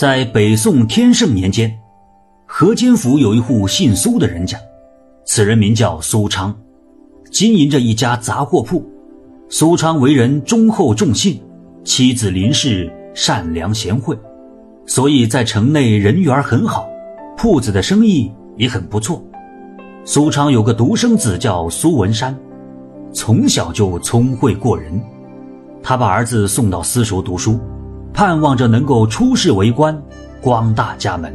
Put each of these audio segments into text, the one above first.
在北宋天圣年间，河间府有一户姓苏的人家，此人名叫苏昌，经营着一家杂货铺。苏昌为人忠厚重信，妻子林氏善良贤惠，所以在城内人缘很好，铺子的生意也很不错。苏昌有个独生子叫苏文山，从小就聪慧过人，他把儿子送到私塾读书。盼望着能够出仕为官，光大家门。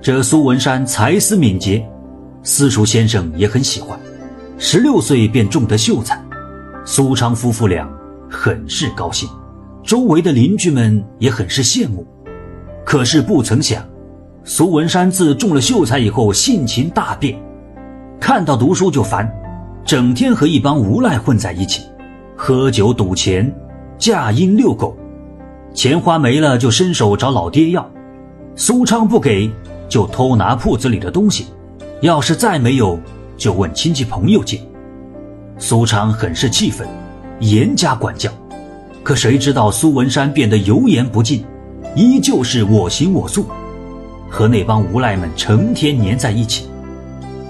这苏文山才思敏捷，私塾先生也很喜欢，十六岁便中得秀才。苏昌夫妇俩很是高兴，周围的邻居们也很是羡慕。可是不曾想，苏文山自中了秀才以后，性情大变，看到读书就烦，整天和一帮无赖混在一起，喝酒赌钱，嫁鹰遛狗。钱花没了就伸手找老爹要，苏昌不给就偷拿铺子里的东西，要是再没有就问亲戚朋友借。苏昌很是气愤，严加管教。可谁知道苏文山变得油盐不进，依旧是我行我素，和那帮无赖们成天黏在一起。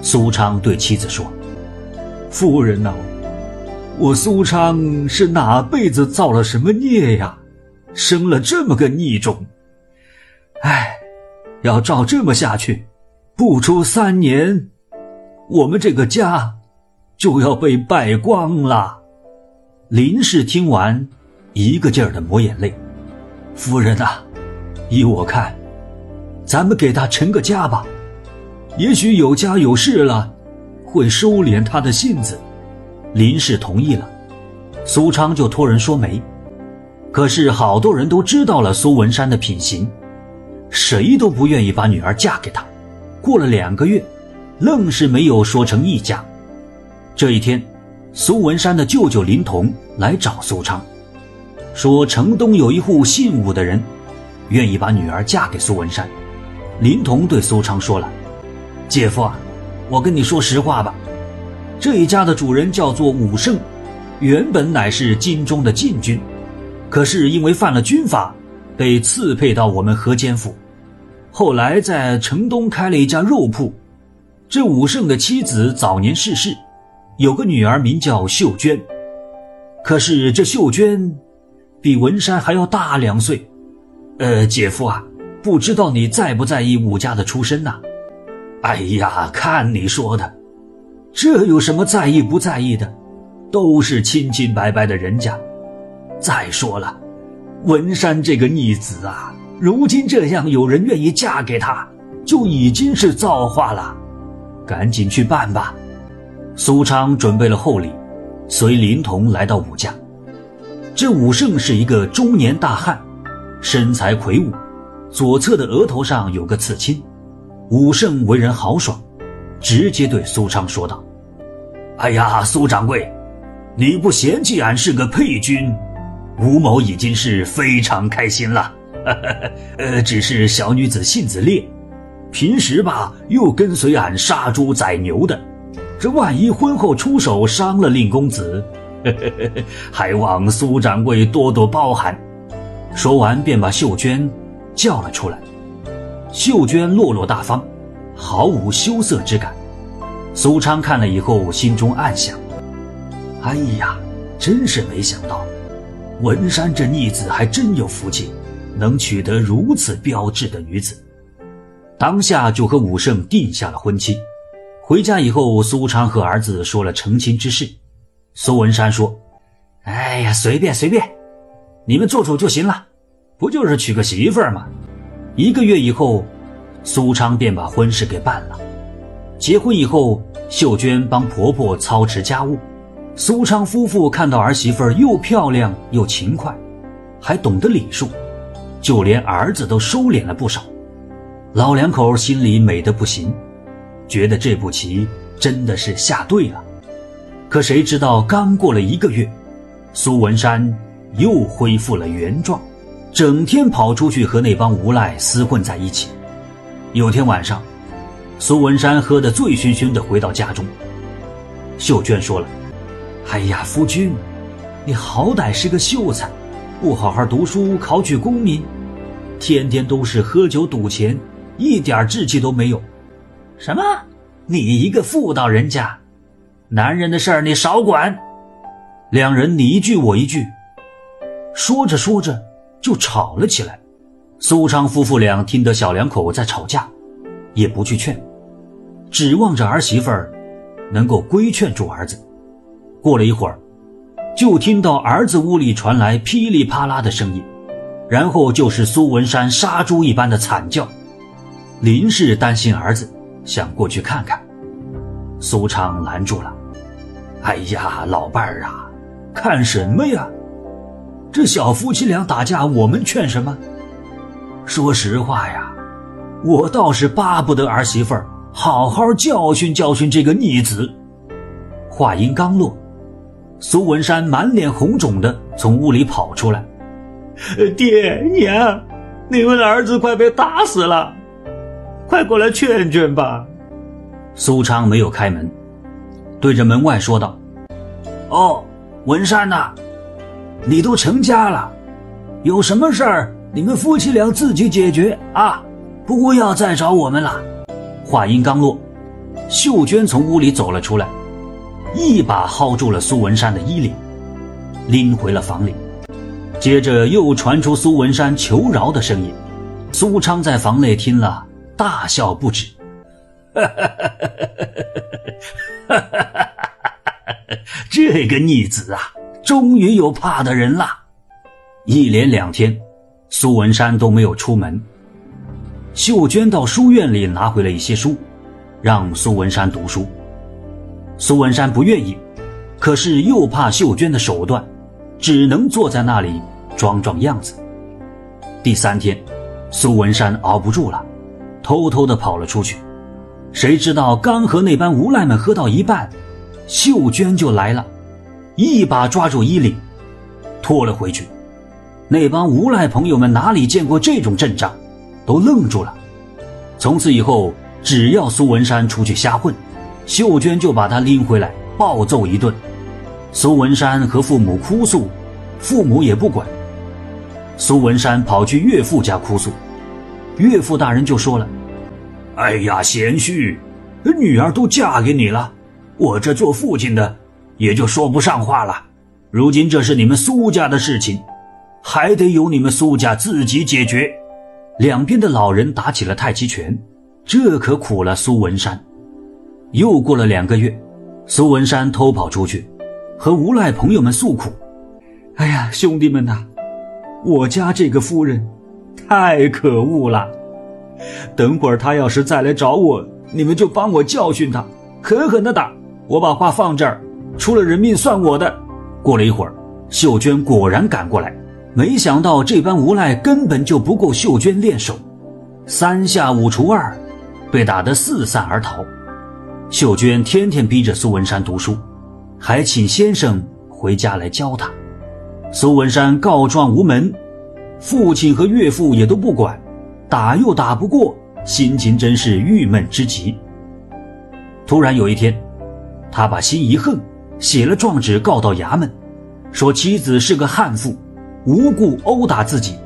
苏昌对妻子说：“夫人呐，我苏昌是哪辈子造了什么孽呀？”生了这么个逆种，哎，要照这么下去，不出三年，我们这个家就要被败光了。林氏听完，一个劲儿的抹眼泪。夫人呐，依我看，咱们给他成个家吧，也许有家有室了，会收敛他的性子。林氏同意了，苏昌就托人说媒。可是好多人都知道了苏文山的品行，谁都不愿意把女儿嫁给他。过了两个月，愣是没有说成一家。这一天，苏文山的舅舅林童来找苏昌，说城东有一户姓武的人，愿意把女儿嫁给苏文山。林童对苏昌说了：“姐夫啊，我跟你说实话吧，这一家的主人叫做武胜，原本乃是京中的禁军。”可是因为犯了军法，被赐配到我们河间府。后来在城东开了一家肉铺。这武胜的妻子早年逝世，有个女儿名叫秀娟。可是这秀娟比文山还要大两岁。呃，姐夫啊，不知道你在不在意武家的出身呐？哎呀，看你说的，这有什么在意不在意的？都是清清白白的人家。再说了，文山这个逆子啊，如今这样有人愿意嫁给他，就已经是造化了。赶紧去办吧。苏昌准备了厚礼，随林童来到武家。这武胜是一个中年大汉，身材魁梧，左侧的额头上有个刺青。武胜为人豪爽，直接对苏昌说道：“哎呀，苏掌柜，你不嫌弃俺是个配军？”吴某已经是非常开心了，呃，只是小女子性子烈，平时吧又跟随俺杀猪宰牛的，这万一婚后出手伤了令公子，还望苏掌柜多多包涵。说完便把秀娟叫了出来。秀娟落落大方，毫无羞涩之感。苏昌看了以后，心中暗想：哎呀，真是没想到。文山这逆子还真有福气，能娶得如此标致的女子，当下就和武圣定下了婚期。回家以后，苏昌和儿子说了成亲之事。苏文山说：“哎呀，随便随便，你们做主就行了，不就是娶个媳妇儿吗？”一个月以后，苏昌便把婚事给办了。结婚以后，秀娟帮婆婆操持家务。苏昌夫妇看到儿媳妇又漂亮又勤快，还懂得礼数，就连儿子都收敛了不少。老两口心里美得不行，觉得这步棋真的是下对了。可谁知道刚过了一个月，苏文山又恢复了原状，整天跑出去和那帮无赖厮混在一起。有天晚上，苏文山喝得醉醺醺的回到家中，秀娟说了。哎呀，夫君，你好歹是个秀才，不好好读书考取功名，天天都是喝酒赌钱，一点志气都没有。什么？你一个妇道人家，男人的事儿你少管。两人你一句我一句，说着说着就吵了起来。苏昌夫妇俩听得小两口在吵架，也不去劝，指望着儿媳妇儿能够规劝住儿子。过了一会儿，就听到儿子屋里传来噼里啪啦的声音，然后就是苏文山杀猪一般的惨叫。林氏担心儿子，想过去看看，苏昌拦住了：“哎呀，老伴儿啊！”看什么呀？这小夫妻俩打架，我们劝什么？说实话呀，我倒是巴不得儿媳妇儿好好教训教训这个逆子。话音刚落，苏文山满脸红肿的从屋里跑出来：“爹娘，你们的儿子快被打死了，快过来劝劝吧。”苏昌没有开门，对着门外说道：“哦。”文山呐，你都成家了，有什么事儿你们夫妻俩自己解决啊，不要再找我们了。话音刚落，秀娟从屋里走了出来，一把薅住了苏文山的衣领，拎回了房里。接着又传出苏文山求饶的声音，苏昌在房内听了，大笑不止。这个逆子啊，终于有怕的人了。一连两天，苏文山都没有出门。秀娟到书院里拿回了一些书，让苏文山读书。苏文山不愿意，可是又怕秀娟的手段，只能坐在那里装装样子。第三天，苏文山熬不住了，偷偷的跑了出去。谁知道刚和那帮无赖们喝到一半。秀娟就来了，一把抓住衣领，拖了回去。那帮无赖朋友们哪里见过这种阵仗，都愣住了。从此以后，只要苏文山出去瞎混，秀娟就把他拎回来暴揍一顿。苏文山和父母哭诉，父母也不管。苏文山跑去岳父家哭诉，岳父大人就说了：“哎呀，贤婿，女儿都嫁给你了。”我这做父亲的也就说不上话了。如今这是你们苏家的事情，还得由你们苏家自己解决。两边的老人打起了太极拳，这可苦了苏文山。又过了两个月，苏文山偷跑出去，和无赖朋友们诉苦：“哎呀，兄弟们呐，我家这个夫人太可恶了。等会儿他要是再来找我，你们就帮我教训他，狠狠的打。”我把话放这儿，出了人命算我的。过了一会儿，秀娟果然赶过来，没想到这般无赖根本就不够秀娟练手，三下五除二，被打得四散而逃。秀娟天天逼着苏文山读书，还请先生回家来教他。苏文山告状无门，父亲和岳父也都不管，打又打不过，心情真是郁闷之极。突然有一天。他把心一横，写了状纸告到衙门，说妻子是个悍妇，无故殴打自己，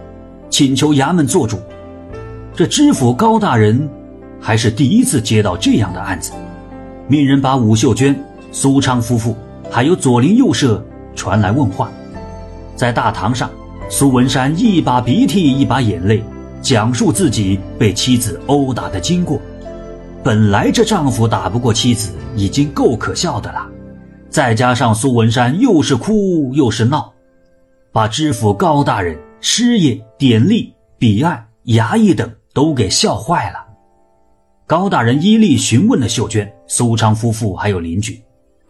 请求衙门做主。这知府高大人还是第一次接到这样的案子，命人把武秀娟、苏昌夫妇还有左邻右舍传来问话。在大堂上，苏文山一把鼻涕一把眼泪，讲述自己被妻子殴打的经过。本来这丈夫打不过妻子已经够可笑的了，再加上苏文山又是哭又是闹，把知府高大人、师爷、典吏、彼岸、衙役等都给笑坏了。高大人依例询问了秀娟、苏昌夫妇还有邻居，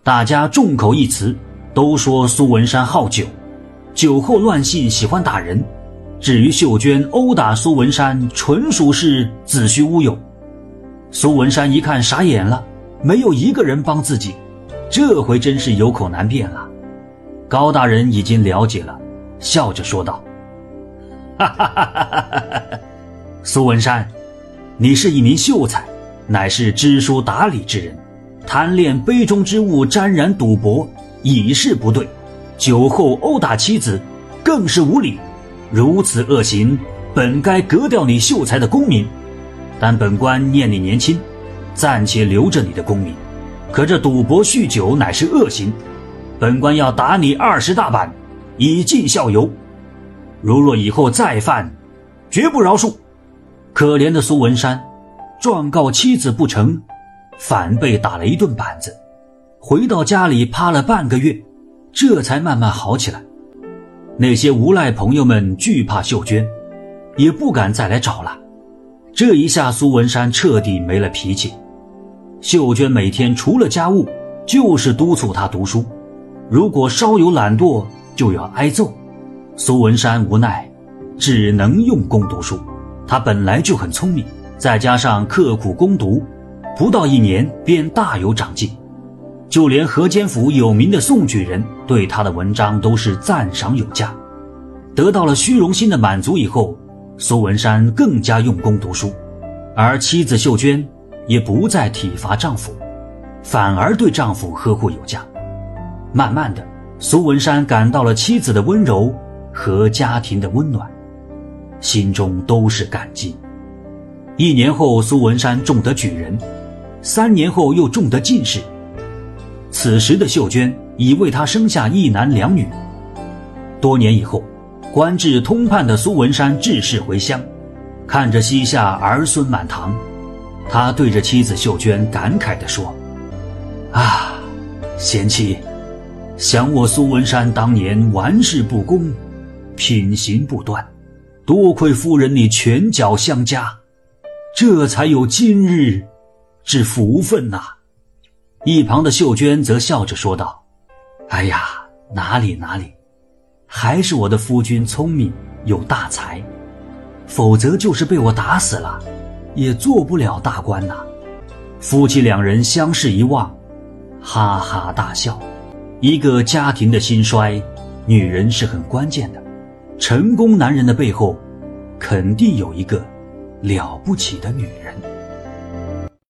大家众口一词，都说苏文山好酒，酒后乱性，喜欢打人。至于秀娟殴打苏文山，纯属是子虚乌有。苏文山一看傻眼了，没有一个人帮自己，这回真是有口难辩了。高大人已经了解了，笑着说道：“哈哈哈哈哈哈！苏文山，你是一名秀才，乃是知书达理之人，贪恋杯中之物，沾染赌博，已是不对；酒后殴打妻子，更是无礼。如此恶行，本该革掉你秀才的功名，但本官念你年轻，暂且留着你的功名。可这赌博酗酒乃是恶行，本官要打你二十大板，以儆效尤。如若以后再犯，绝不饶恕。可怜的苏文山，状告妻子不成，反被打了一顿板子，回到家里趴了半个月，这才慢慢好起来。那些无赖朋友们惧怕秀娟，也不敢再来找了。这一下，苏文山彻底没了脾气。秀娟每天除了家务，就是督促他读书，如果稍有懒惰，就要挨揍。苏文山无奈，只能用功读书。他本来就很聪明，再加上刻苦攻读，不到一年便大有长进。就连河间府有名的宋举人对他的文章都是赞赏有加。得到了虚荣心的满足以后，苏文山更加用功读书，而妻子秀娟也不再体罚丈夫，反而对丈夫呵护有加。慢慢的，苏文山感到了妻子的温柔和家庭的温暖，心中都是感激。一年后，苏文山中得举人，三年后又中得进士。此时的秀娟已为他生下一男两女。多年以后，官至通判的苏文山致仕回乡，看着膝下儿孙满堂，他对着妻子秀娟感慨地说：“啊，贤妻，想我苏文山当年玩世不恭，品行不端，多亏夫人你拳脚相加，这才有今日之福分呐。”一旁的秀娟则笑着说道：“哎呀，哪里哪里，还是我的夫君聪明有大才，否则就是被我打死了，也做不了大官呐。”夫妻两人相视一望，哈哈大笑。一个家庭的兴衰，女人是很关键的。成功男人的背后，肯定有一个了不起的女人。